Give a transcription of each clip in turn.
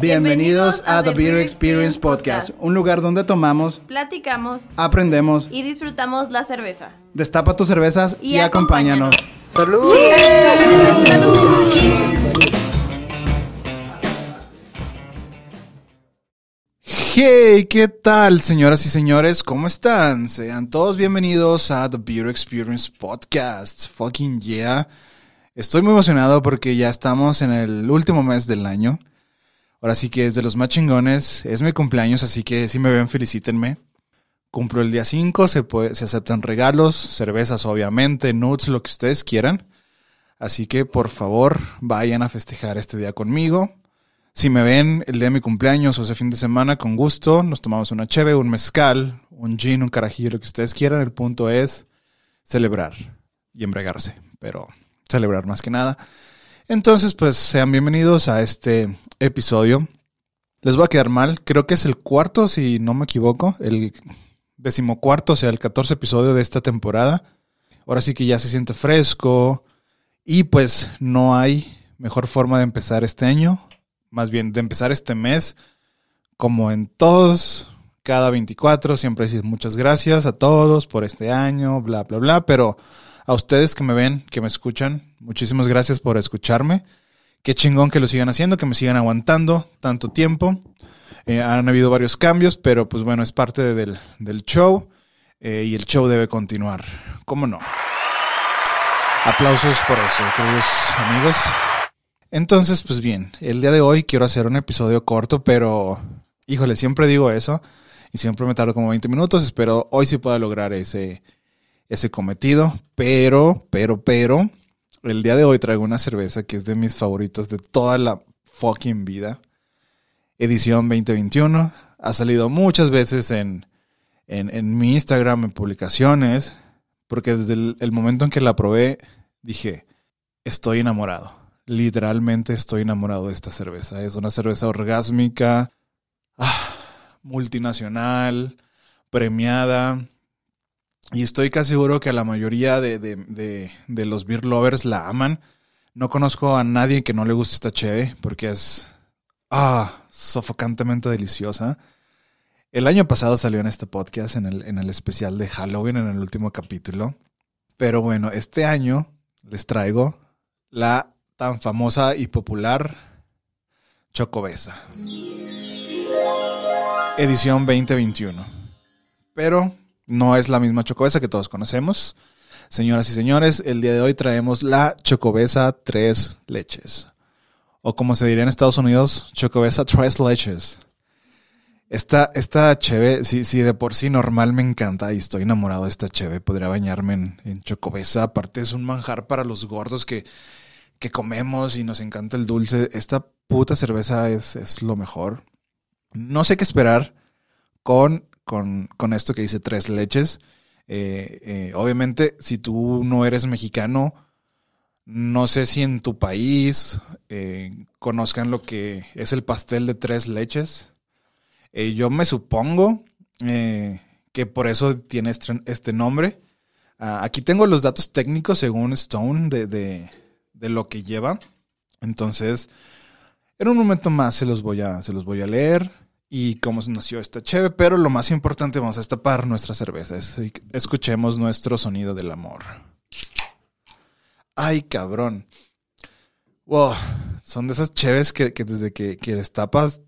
Bienvenidos a The Beer Experience Podcast, un lugar donde tomamos, platicamos aprendemos, y disfrutamos la cerveza. destapa tus cervezas y, Y acompáñanos. acompáñanos. ¡Salud! Hey, ¿qué tal, señoras y señores? ¿Cómo están? Sean todos bienvenidos a The Beer Experience Podcast. Fucking yeah. Estoy muy emocionado porque ya estamos en el último mes del año. Ahora sí que es de los más chingones. Es mi cumpleaños, así que si me ven, felicítenme. Cumplo el día 5, se, se aceptan regalos, cervezas obviamente, nuts, lo que ustedes quieran. Así que por favor vayan a festejar este día conmigo. Si me ven el día de mi cumpleaños o ese fin de semana, con gusto, nos tomamos una cheve, un mezcal, un gin, un carajillo, lo que ustedes quieran. El punto es celebrar y embriagarse, pero celebrar más que nada. Entonces, pues sean bienvenidos a este episodio. Les voy a quedar mal, creo que es el cuarto, si no me equivoco, el decimocuarto, o sea, el 14 episodio de esta temporada. Ahora sí que ya se siente fresco y pues no hay mejor forma de empezar este año, más bien de empezar este mes, como en todos, cada 24, siempre decir muchas gracias a todos por este año, bla, bla, bla, pero a ustedes que me ven, que me escuchan, muchísimas gracias por escucharme. Qué chingón que lo sigan haciendo, que me sigan aguantando tanto tiempo. Eh, han habido varios cambios, pero pues bueno, es parte del, del show eh, y el show debe continuar. ¿Cómo no? Aplausos por eso, queridos amigos. Entonces, pues bien, el día de hoy quiero hacer un episodio corto, pero híjole, siempre digo eso y siempre me tardo como 20 minutos. Espero hoy sí pueda lograr ese, ese cometido, pero, pero, pero, el día de hoy traigo una cerveza que es de mis favoritos de toda la fucking vida. Edición 2021. Ha salido muchas veces en, en, en mi Instagram, en publicaciones, porque desde el momento en que la probé, dije, estoy enamorado. Literalmente estoy enamorado de esta cerveza. Es una cerveza orgásmica, ah, multinacional, premiada. Y estoy casi seguro que a la mayoría de, de, de, los beer lovers la aman. No conozco a nadie que no le guste esta cheve porque es ah, sofocantemente deliciosa. El año pasado salió en este podcast, en el, en el especial de Halloween, en el último capítulo. Pero bueno, este año les traigo la tan famosa y popular Chocobesa. Edición 2021. Pero no es la misma Chocobesa que todos conocemos. Señoras y señores, el día de hoy traemos la Chocobesa Tres Leches. O como se diría en Estados Unidos, Chocobesa Tres Leches. Esta, esta cheve, si, si de por sí normal me encanta y estoy enamorado de esta cheve, podría bañarme en, en chocobesa. Aparte es un manjar para los gordos que, que comemos y nos encanta el dulce. Esta puta cerveza es, es lo mejor. No sé qué esperar con, con, con esto que dice tres leches. Eh, eh, obviamente, si tú no eres mexicano, no sé si en tu país eh, conozcan lo que es el pastel de tres leches. Yo me supongo que por eso tiene este, este nombre. Ah, aquí tengo los datos técnicos según Stone de, de, lo que lleva. Entonces, en un momento más se los voy a, se los voy a leer y cómo nació esta cheve. Pero lo más importante, vamos a destapar nuestra cerveza. Es, escuchemos nuestro sonido del amor. Ay, cabrón. Wow, son de esas cheves que, desde que, que destapas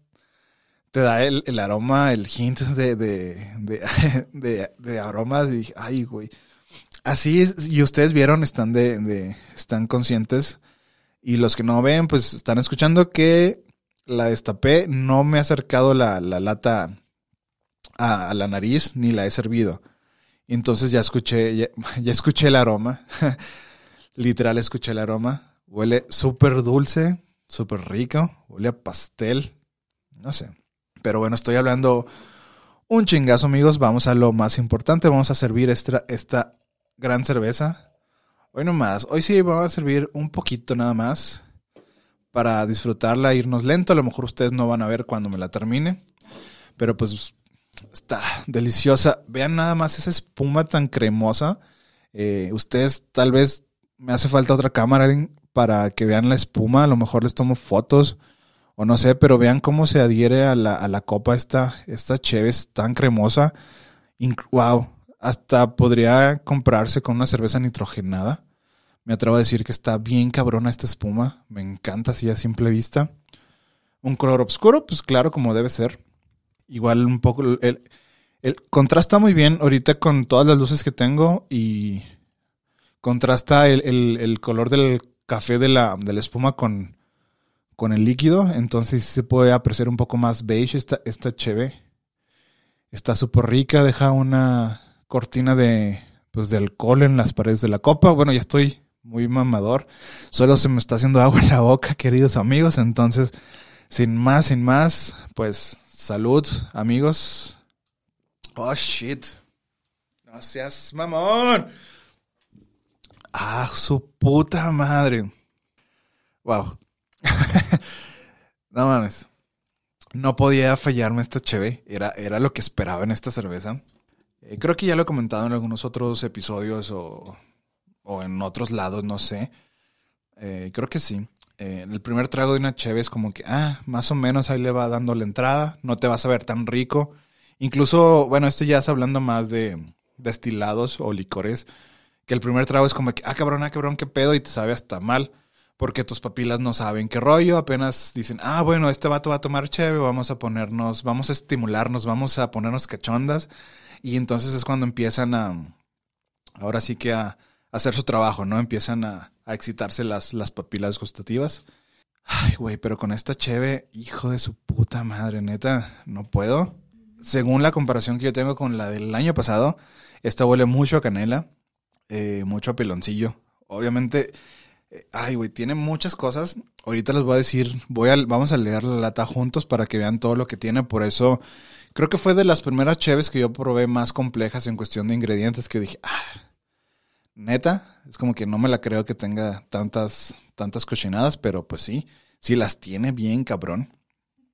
te da el, el, aroma, el hint de, de, de, de, de aromas y ay, güey. Así es, y ustedes vieron, están de, están conscientes. Y los que no ven, pues están escuchando que la destapé, no me he acercado la, la lata a, la nariz, ni la he servido. Entonces ya escuché, ya, escuché el aroma. Literal escuché el aroma. Huele súper dulce, súper rico. Huele a pastel. No sé. Pero bueno, estoy hablando un chingazo, amigos. Vamos a lo más importante. Vamos a servir esta gran cerveza. Hoy no más. Hoy sí vamos a servir un poquito nada más. Para disfrutarla, irnos lento. A lo mejor ustedes no van a ver cuando me la termine. Pero pues está deliciosa. Vean nada más esa espuma tan cremosa. Eh, ustedes tal vez me hace falta otra cámara para que vean la espuma. A lo mejor les tomo fotos o no sé, pero vean cómo se adhiere a la, a la copa esta, esta cheve es tan cremosa. wow, hasta podría comprarse con una cerveza nitrogenada. Me atrevo a decir que está bien cabrona esta espuma. Me encanta así a simple vista. Un color oscuro, pues claro, como debe ser. Igual un poco... El, el, contrasta muy bien ahorita con todas las luces que tengo y contrasta el, el color del café de la, de la espuma con, con el líquido, entonces se puede apreciar un poco más beige esta, esta cheve. Está súper rica, deja una cortina de, pues, de alcohol en las paredes de la copa. Bueno, ya estoy muy mamador. Solo se me está haciendo agua en la boca, queridos amigos. Entonces, sin más, sin más, pues salud, amigos. Oh, shit. No seas mamón. Ah, su puta madre. Wow. no mames. No podía fallarme esta cheve. Era, era lo que esperaba en esta cerveza. Eh, creo que ya lo he comentado en algunos otros episodios o, en otros lados, no sé. Eh, creo que sí. Eh, el primer trago de una cheve es como que, ah, más o menos ahí le va dando la entrada. No te vas a ver tan rico. Incluso, bueno, esto ya es hablando más de destilados o licores. Que el primer trago es como que, ah, cabrón, ah, cabrón, qué pedo, y te sabe hasta mal porque tus papilas no saben qué rollo, apenas dicen, ah, bueno, este vato va a tomar cheve, vamos a ponernos, vamos a estimularnos, vamos a ponernos cachondas, y entonces es cuando empiezan a, ahora sí que a, hacer su trabajo, ¿no? Empiezan a, a excitarse las, las papilas gustativas. Ay, güey, pero con esta cheve, hijo de su puta madre, neta, no puedo. Según la comparación que yo tengo con la del año pasado, esta huele mucho a canela, eh, mucho a piloncillo. Obviamente, Ay, güey, tiene muchas cosas. Ahorita les voy a decir, voy a, vamos a leer la lata juntos para que vean todo lo que tiene. Por eso, creo que fue de las primeras cheves que yo probé más complejas en cuestión de ingredientes que dije, ah, neta, es como que no me la creo que tenga tantas, tantas cochinadas, pero pues sí, sí las tiene bien, cabrón.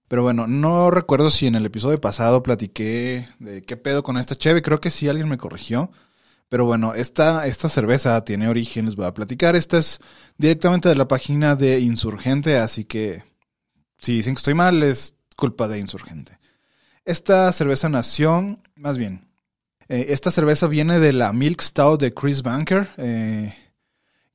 Pero bueno, no recuerdo si en el episodio pasado platiqué de qué pedo con esta cheve, creo que sí alguien me corrigió. Pero bueno, esta, esta cerveza tiene origen, les voy a platicar. Esta es directamente de la página de Insurgente, así que si dicen que estoy mal, es culpa de Insurgente. Esta cerveza nació, más bien, eh, esta cerveza viene de la Milk Stout de Chris Banker, eh,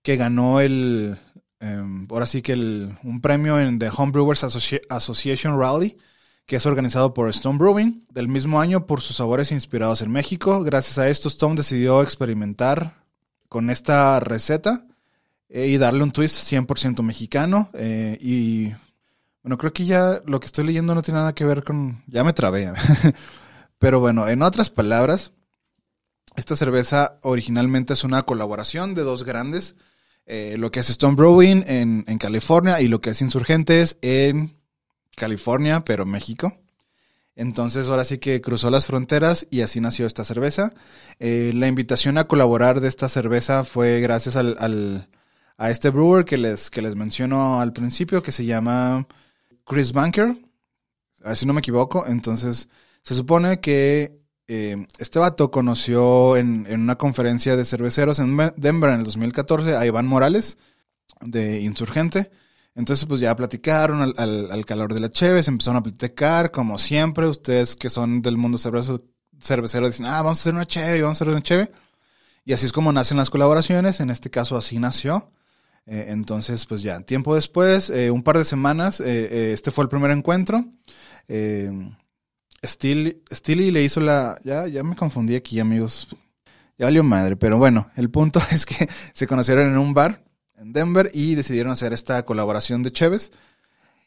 que ganó el, em, ahora sí que el, un premio en The Homebrewers Association Rally que es organizado por Stone Brewing, del mismo año por sus sabores inspirados en México. Gracias a esto, Stone decidió experimentar con esta receta eh, y darle un twist 100% mexicano. Y bueno, creo que ya lo que estoy leyendo no tiene nada que ver con... Ya me trabé. Pero bueno, en otras palabras, esta cerveza originalmente es una colaboración de dos grandes. Eh, lo que es Stone Brewing en, en California y lo que es Insurgentes en California, pero México. Entonces ahora sí que cruzó las fronteras y así nació esta cerveza. Eh, la invitación a colaborar de esta cerveza fue gracias al, a este brewer que les, que les menciono al principio, que se llama Chris Banker, si no me equivoco. Entonces se supone que eh, este vato conoció en, en, una conferencia de cerveceros en Denver en el 2014 a Iván Morales de Insurgente entonces, pues ya platicaron al, al, calor de la cheve, se empezaron a platicar, como siempre, ustedes que son del mundo cervecero, cervecero dicen, ah, vamos a hacer una cheve, vamos a hacer una cheve. Y así es como nacen las colaboraciones, en este caso así nació. Eh, entonces, pues ya, tiempo después, eh, un par de semanas, eh, este fue el primer encuentro. Steely, le hizo la... Ya, ya me confundí aquí, amigos. Ya valió madre, pero bueno, el punto es que se conocieron en un bar en Denver y decidieron hacer esta colaboración de Cheves.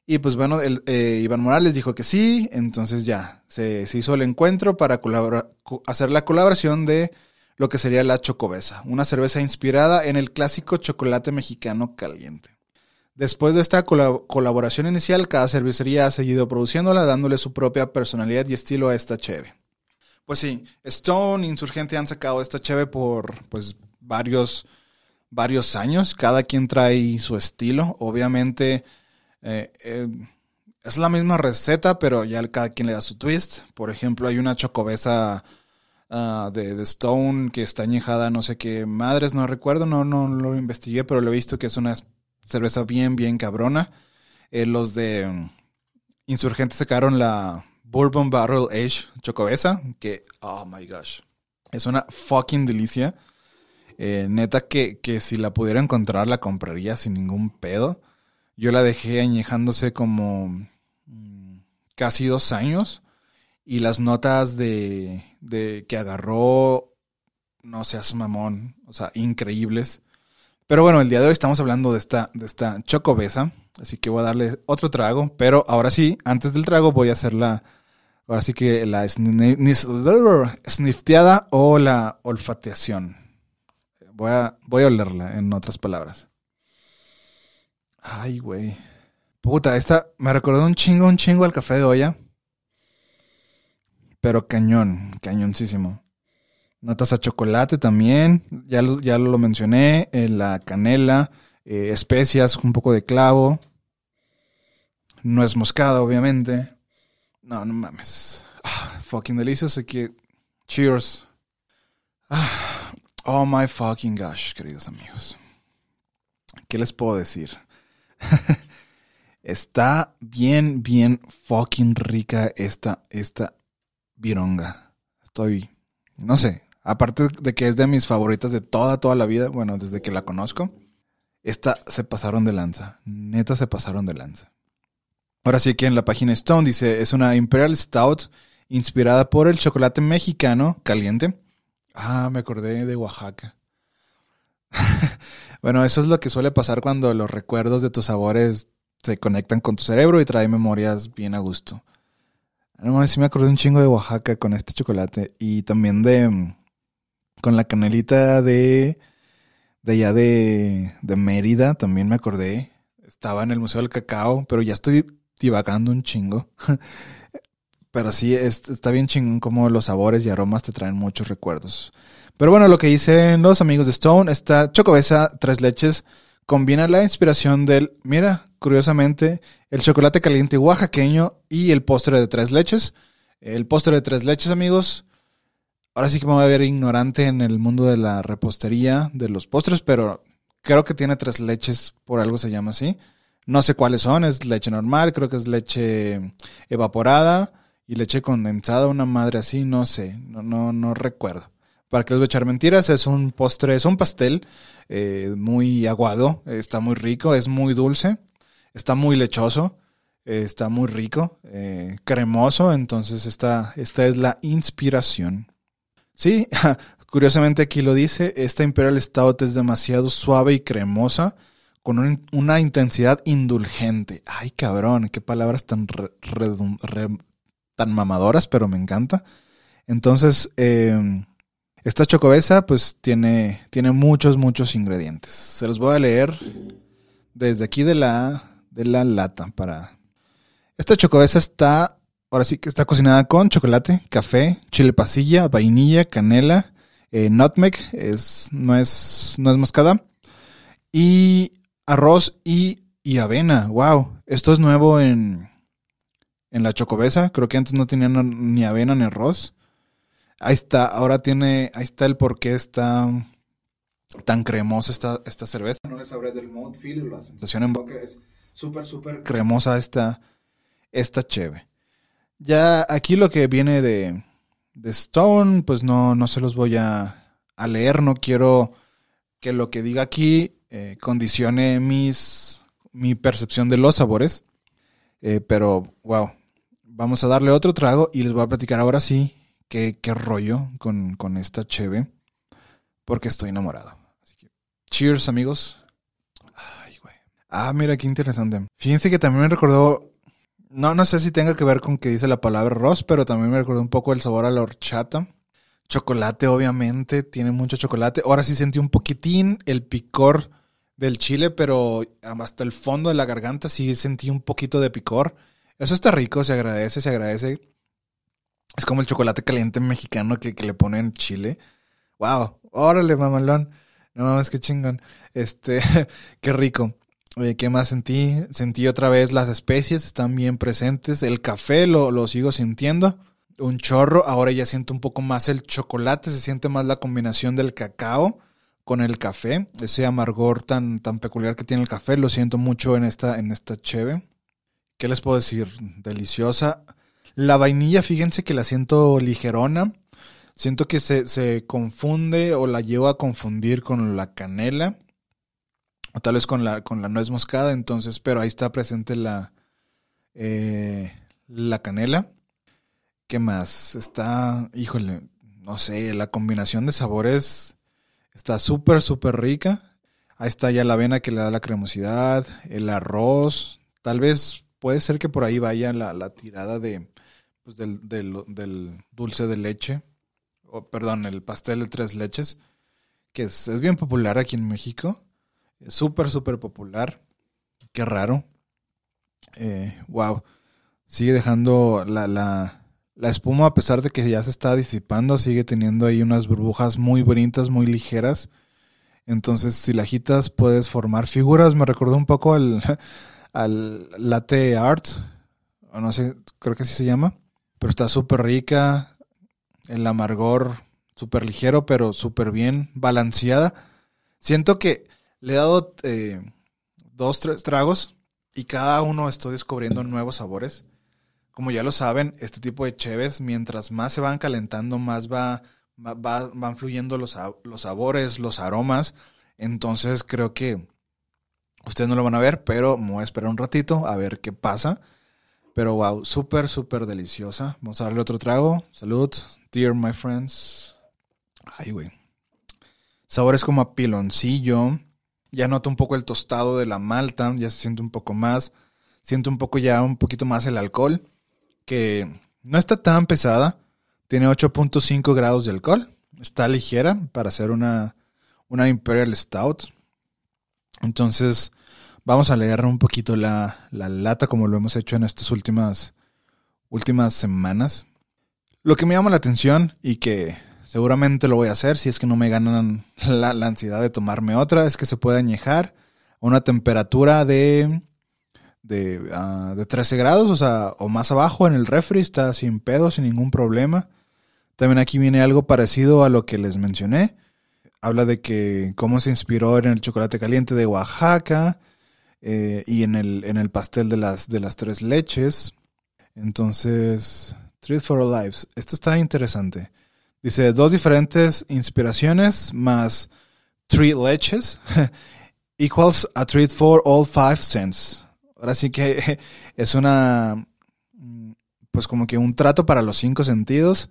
Y pues bueno, el, eh, Iván Morales dijo que sí, entonces ya se, hizo el encuentro para hacer la colaboración de lo que sería la Chocobesa, una cerveza inspirada en el clásico chocolate mexicano caliente. Después de esta colaboración inicial, cada cervecería ha seguido produciéndola, dándole su propia personalidad y estilo a esta cheve. Pues sí, Stone, Insurgente han sacado esta cheve por pues varios varios años, cada quien trae su estilo, obviamente eh, eh, es la misma receta, pero ya cada quien le da su twist. Por ejemplo, hay una chocobesa ah, de, de Stone que está añejada, no sé qué madres, no recuerdo, no, no lo investigué, pero lo he visto que es una cerveza bien, bien cabrona. Eh, los de mm, Insurgentes sacaron la Bourbon Barrel Age Chocobesa, que, oh my gosh, es una fucking delicia. Eh, neta que, que si la pudiera encontrar la compraría sin ningún pedo. Yo la dejé añejándose como mm, casi dos años y las notas de, de que agarró, no seas mamón, o sea, increíbles. Pero bueno, el día de hoy estamos hablando de esta, de esta chocobesa, así que voy a darle otro trago, pero ahora sí, antes del trago voy a hacer la, ahora sí que la snifteada o la olfateación. Voy a, voy a olerla, en otras palabras. Ay, güey. Puta, esta me recordó un chingo, un chingo al café de olla. Pero cañón, cañoncísimo. Notas a chocolate también, ya lo, ya lo mencioné, eh, la canela, eh, especias, un poco de clavo. No es moscada, obviamente. No, no mames. Ah, fucking delicioso, así que cheers. Ah, oh my fucking gosh, queridos amigos. ¿Qué les puedo decir? Está bien, bien fucking rica esta, esta vironga. Estoy, no sé, aparte de que es de mis favoritas de toda, toda la vida, bueno, desde que la conozco, esta se pasaron de lanza. Neta se pasaron de lanza. Ahora sí que en la página Stone dice, es una Imperial Stout inspirada por el chocolate mexicano caliente. Ah, me acordé de Oaxaca. bueno, eso es lo que suele pasar cuando los recuerdos de tus sabores se conectan con tu cerebro y trae memorias bien a gusto. No mames, sí me acordé un chingo de Oaxaca con este chocolate y también de mm, con la canelita de de allá de, de Mérida, también me acordé. Estaba en el Museo del Cacao, pero ya estoy divagando un chingo. pero sí, es- está bien chingón como los sabores y aromas te traen muchos recuerdos. Pero bueno, lo que dicen los amigos de Stone, esta chocobesa tres leches combina la inspiración del, mira, curiosamente, el chocolate caliente oaxaqueño y el postre de tres leches. El postre de tres leches, amigos. Ahora sí que me voy a ver ignorante en el mundo de la repostería, de los postres, pero creo que tiene tres leches, por algo se llama así. No sé cuáles son, es leche normal, creo que es leche evaporada y leche condensada, una madre así, no sé, no, no, no recuerdo. Para que les voy a echar mentiras, es un postre, es un pastel eh, muy aguado, está muy rico, es muy dulce, está muy lechoso, eh, está muy rico, eh, cremoso, entonces esta, esta es la inspiración. Sí, curiosamente aquí lo dice, esta Imperial Stout es demasiado suave y cremosa, con un- una intensidad indulgente. Ay, cabrón, qué palabras tan, tan mamadoras, pero me encanta. Entonces, eh, esta chocobesa pues tiene, tiene muchos, muchos ingredientes. Se los voy a leer desde aquí de la, de la lata para... Esta chocobesa está, ahora sí que está cocinada con chocolate, café, chile pasilla, vainilla, canela, eh, nutmeg, es, no, es, no es moscada, y arroz y, y avena. Wow, esto es nuevo en, en la chocobesa. Creo que antes no tenían ni avena ni arroz. Ahí está, ahora tiene, ahí está el por qué está tan cremosa esta, esta cerveza. No les sabré del mouthfeel, la sensación en boca es súper, súper cremosa esta, esta cheve. Ya aquí lo que viene de, de Stone, pues no, no se los voy a, a leer, no quiero que lo que diga aquí eh, condicione mis, mi percepción de los sabores. Eh, pero, wow, vamos a darle otro trago y les voy a platicar ahora sí qué, qué rollo con, con esta cheve, porque estoy enamorado. Así que, cheers, amigos. Ah, mira, qué interesante. Fíjense que también me recordó, no, no sé si tenga que ver con que dice la palabra arroz, pero también me recordó un poco el sabor a la horchata. Chocolate, obviamente, tiene mucho chocolate. Ahora sí sentí un poquitín el picor del chile, pero hasta el fondo de la garganta sí sentí un poquito de picor. Eso está rico, se agradece, se agradece. Es como el chocolate caliente mexicano que, que le ponen chile. Wow, órale, mamalón. No mames, qué chingón. Este, qué rico. Eh, ¿Qué más sentí? Sentí otra vez las especies, están bien presentes. El café lo, lo sigo sintiendo. un chorro. Ahora ya siento un poco más el chocolate, se siente más la combinación del cacao con el café. Ese amargor tan, tan peculiar que tiene el café, lo siento mucho en esta, en esta cheve. ¿Qué les puedo decir? Deliciosa. La vainilla, fíjense que la siento ligerona. Siento que se, se confunde o la llevo a confundir con la canela. O tal vez con la, con la nuez moscada. Entonces, pero ahí está presente la, eh, la canela. ¿Qué más? Está, híjole, no sé, la combinación de sabores está súper, súper rica. Ahí está ya la avena que le da la cremosidad, el arroz. Tal vez puede ser que por ahí vaya la, la tirada de, pues del, del, del dulce de leche o perdón, el pastel de tres leches, que es, es bien popular aquí en México. Súper, súper popular. Qué raro. Eh, wow. Sigue dejando la, la, la espuma, a pesar de que ya se está disipando, sigue teniendo ahí unas burbujas muy bonitas, muy ligeras. Entonces, si la agitas, puedes formar figuras. Me recordó un poco al, al latte art. O no sé, creo que así se llama. Pero está súper rica el amargor súper ligero, pero súper bien balanceada. Siento que le he dado eh, dos, tres tragos y cada uno estoy descubriendo nuevos sabores. Como ya lo saben, este tipo de cheves, mientras más se van calentando, más va, va van fluyendo los, los sabores, los aromas. Entonces creo que ustedes no lo van a ver, pero me voy a esperar un ratito a ver qué pasa. Pero wow, súper, súper deliciosa. Vamos a darle otro trago. Salud, dear my friends. Ay, güey. Sabores como a piloncillo. Ya noto un poco el tostado de la malta. Ya se siente un poco más. Siento un poco ya un poquito más el alcohol. Que no está tan pesada. Tiene 8.5 grados de alcohol. Está ligera para hacer una, una Imperial Stout. Entonces, Vamos a leer un poquito la, la lata como lo hemos hecho en estas últimas, últimas semanas. Lo que me llama la atención y que seguramente lo voy a hacer si es que no me ganan la, ansiedad de tomarme otra es que se puede añejar a una temperatura de, de, uh, de 13 grados, o sea, o más abajo en el refri, está sin pedo, sin ningún problema. También aquí viene algo parecido a lo que les mencioné. Habla de que cómo se inspiró en el chocolate caliente de Oaxaca, eh, y en el, en el pastel de las, de las tres leches. Entonces, Treat for Lives. Esto está interesante. Dice, dos diferentes inspiraciones más three leches equals a treat for all five cents. Ahora sí que es una, pues como que un trato para los cinco sentidos.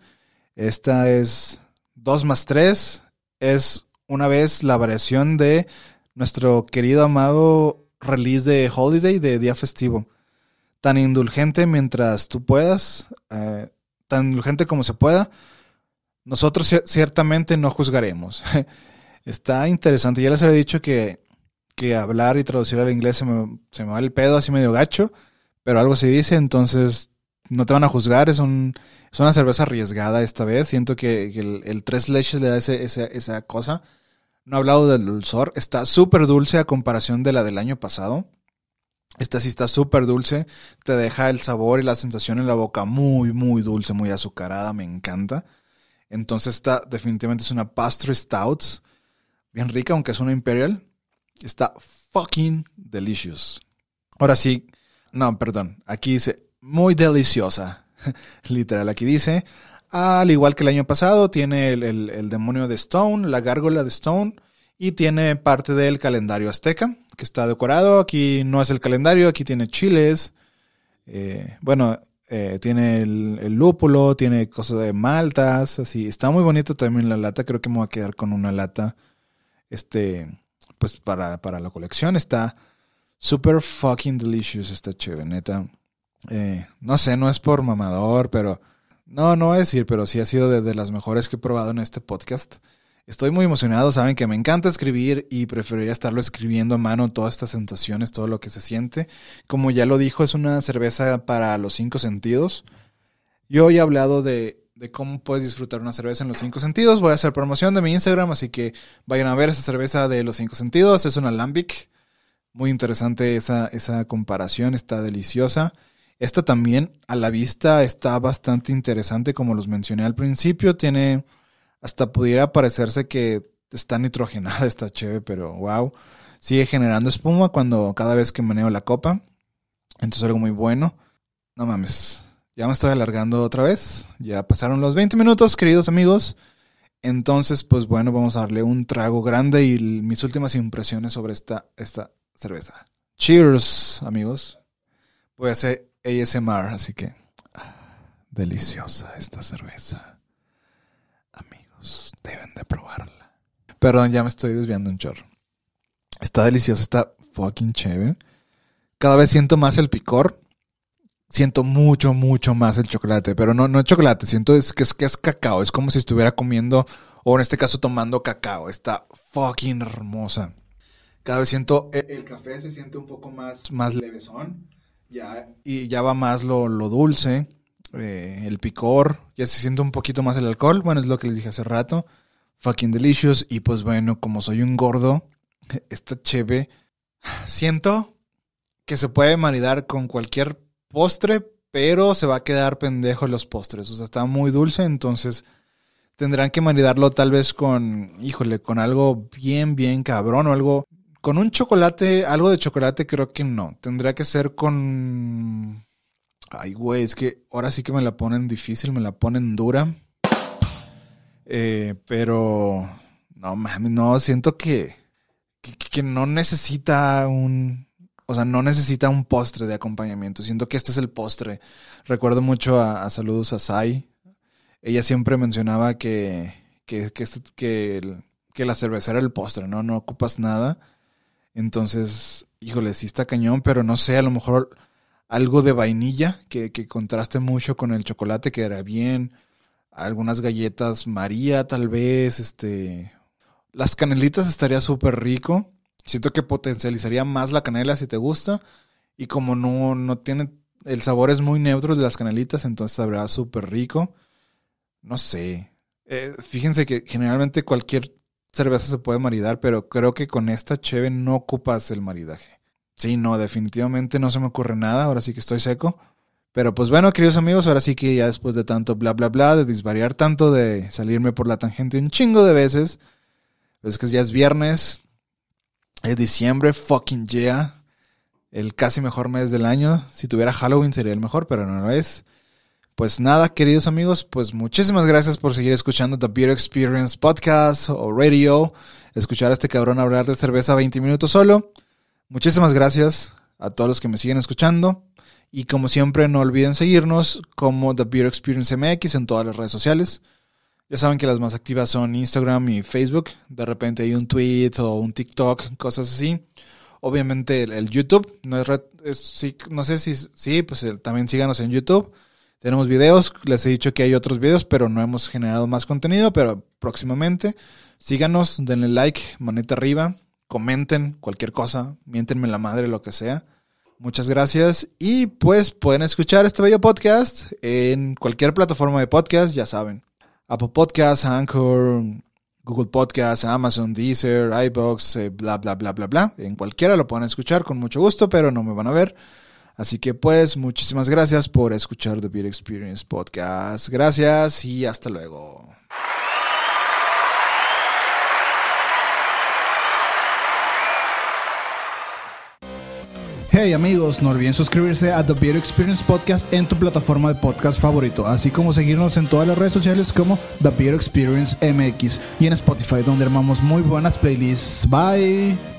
Esta es dos más tres. Es una vez la variación de nuestro querido amado release de holiday, de día festivo. Tan indulgente mientras tú puedas, eh, tan indulgente como se pueda. Nosotros ciertamente no juzgaremos. Está interesante. Ya les había dicho que, que hablar y traducir al inglés se me, se me va el pedo así medio gacho, pero algo se dice, entonces no te van a juzgar. Es, un, es una cerveza arriesgada esta vez. Siento que, el, el, tres leches le da ese, esa, esa cosa. No he hablado del dulzor. Está súper dulce a comparación de la del año pasado. Esta sí está súper dulce. Te deja el sabor y la sensación en la boca muy, muy dulce, muy azucarada. Me encanta. Entonces esta definitivamente es una pastry stout. Bien rica, aunque es una imperial. Está fucking delicious. Ahora sí. No, perdón. Aquí dice muy deliciosa. Literal, aquí dice al igual que el año pasado, tiene el, el, demonio de Stone, la gárgola de Stone, y tiene parte del calendario azteca, que está decorado. Aquí no es el calendario, aquí tiene chiles. Eh, bueno, eh, tiene el, el, lúpulo, tiene cosas de maltas, así. Está muy bonito también la lata. Creo que me voy a quedar con una lata. Este, pues para, para la colección. Está super fucking delicious esta chévere. Eh, no sé, no es por mamador, pero no, no voy a decir, pero sí ha sido de, de, las mejores que he probado en este podcast. Estoy muy emocionado, saben que me encanta escribir y preferiría estarlo escribiendo a mano todas estas sensaciones, todo lo que se siente. Como ya lo dijo, es una cerveza para los cinco sentidos. Yo he hablado de, de cómo puedes disfrutar una cerveza en los cinco sentidos. Voy a hacer promoción de mi Instagram, así que vayan a ver esa cerveza de los cinco sentidos. Es una Lambic. Muy interesante esa, esa comparación, está deliciosa. Esta también a la vista está bastante interesante, como los mencioné al principio. Tiene, hasta pudiera parecerse que está nitrogenada esta cheve, pero wow. Sigue generando espuma cuando cada vez que meneo la copa. Entonces algo muy bueno. No mames. Ya me estoy alargando otra vez. Ya pasaron los 20 minutos, queridos amigos. Entonces, pues bueno, vamos a darle un trago grande y mis últimas impresiones sobre esta, esta cerveza. Cheers, amigos. Voy a hacer ASMR, así que... ah, deliciosa esta cerveza. Deben de probarla. Perdón, ya me estoy desviando un chorro. Está deliciosa, está fucking chévere. Cada vez siento más el picor. Siento mucho, mucho más el chocolate. Pero no, no es chocolate, siento es, que, es, que es cacao. Es como si estuviera comiendo, o en este caso tomando cacao. Está fucking hermosa. Cada vez siento, el, el café se siente un poco más, más levesón. Ya, y ya va más lo, lo dulce. Eh, el picor. Ya se siente un poquito más el alcohol. Bueno, es lo que les dije hace rato. Fucking delicious. Y pues bueno, como soy un gordo, esta cheve. Siento que se puede maridar con cualquier postre, pero se va a quedar pendejo los postres. O sea, está muy dulce, entonces tendrán que maridarlo tal vez con, híjole, con algo bien, bien cabrón o algo. Con un chocolate, algo de chocolate creo que no. Tendrá que ser con... Ay, güey, es que ahora sí que me la ponen difícil, me la ponen dura. Eh, pero... No, mames, no, siento que, que, no necesita un... O sea, no necesita un postre de acompañamiento. Siento que este es el postre. Recuerdo mucho a, saludos a Sai. Ella siempre mencionaba que, que, que, este- que la cerveza era el postre, ¿no? No ocupas nada. Entonces, híjole, sí está cañón, pero no sé, a lo mejor algo de vainilla que, que contraste mucho con el chocolate quedaría bien. Algunas galletas María, tal vez, este... Las canelitas estaría súper rico. Siento que potencializaría más la canela si te gusta. Y como no, no tiene. El sabor es muy neutro de las canelitas, entonces sabrá súper rico. No sé. Eh, fíjense que generalmente cualquier cerveza se puede maridar, pero creo que con esta cheve no ocupas el maridaje. Sí, no, definitivamente no se me ocurre nada. Ahora sí que estoy seco. Pero pues bueno, queridos amigos, ahora sí que ya después de tanto bla bla bla, de disvariar tanto, de salirme por la tangente un chingo de veces, pues que ya es viernes, es diciembre, fucking yeah. El casi mejor mes del año. Si tuviera Halloween sería el mejor, pero no lo es. Pues nada, queridos amigos, pues muchísimas gracias por seguir escuchando The Beer Experience Podcast o Radio. Escuchar a este cabrón hablar de cerveza 20 minutos solo. Muchísimas gracias a todos los que me siguen escuchando. Y como siempre, no olviden seguirnos como The Beer Experience MX en todas las redes sociales. Ya saben que las más activas son Instagram y Facebook. De repente hay un tweet o un TikTok, cosas así. Obviamente el, YouTube, no es red, es- sí, no sé si, sí, pues también síganos en YouTube. Tenemos videos, les he dicho que hay otros videos, pero no hemos generado más contenido, pero próximamente. Síganos, denle like, manita arriba, comenten cualquier cosa, miéntenme la madre, lo que sea. Muchas gracias. Y pues pueden escuchar este bello podcast en cualquier plataforma de podcast, ya saben. Apple Podcasts, Anchor, Google Podcasts, Amazon, Deezer, iBox, eh, bla, bla, bla, bla, bla. En cualquiera lo pueden escuchar con mucho gusto, pero no me van a ver. Así que pues muchísimas gracias por escuchar The Beer Experience Podcast. Gracias y hasta luego. Hey amigos, no olviden suscribirse a The Beer Experience Podcast en tu plataforma de podcast favorito, así como seguirnos en todas las redes sociales como The Beer Experience MX y en Spotify donde armamos muy buenas playlists. Bye.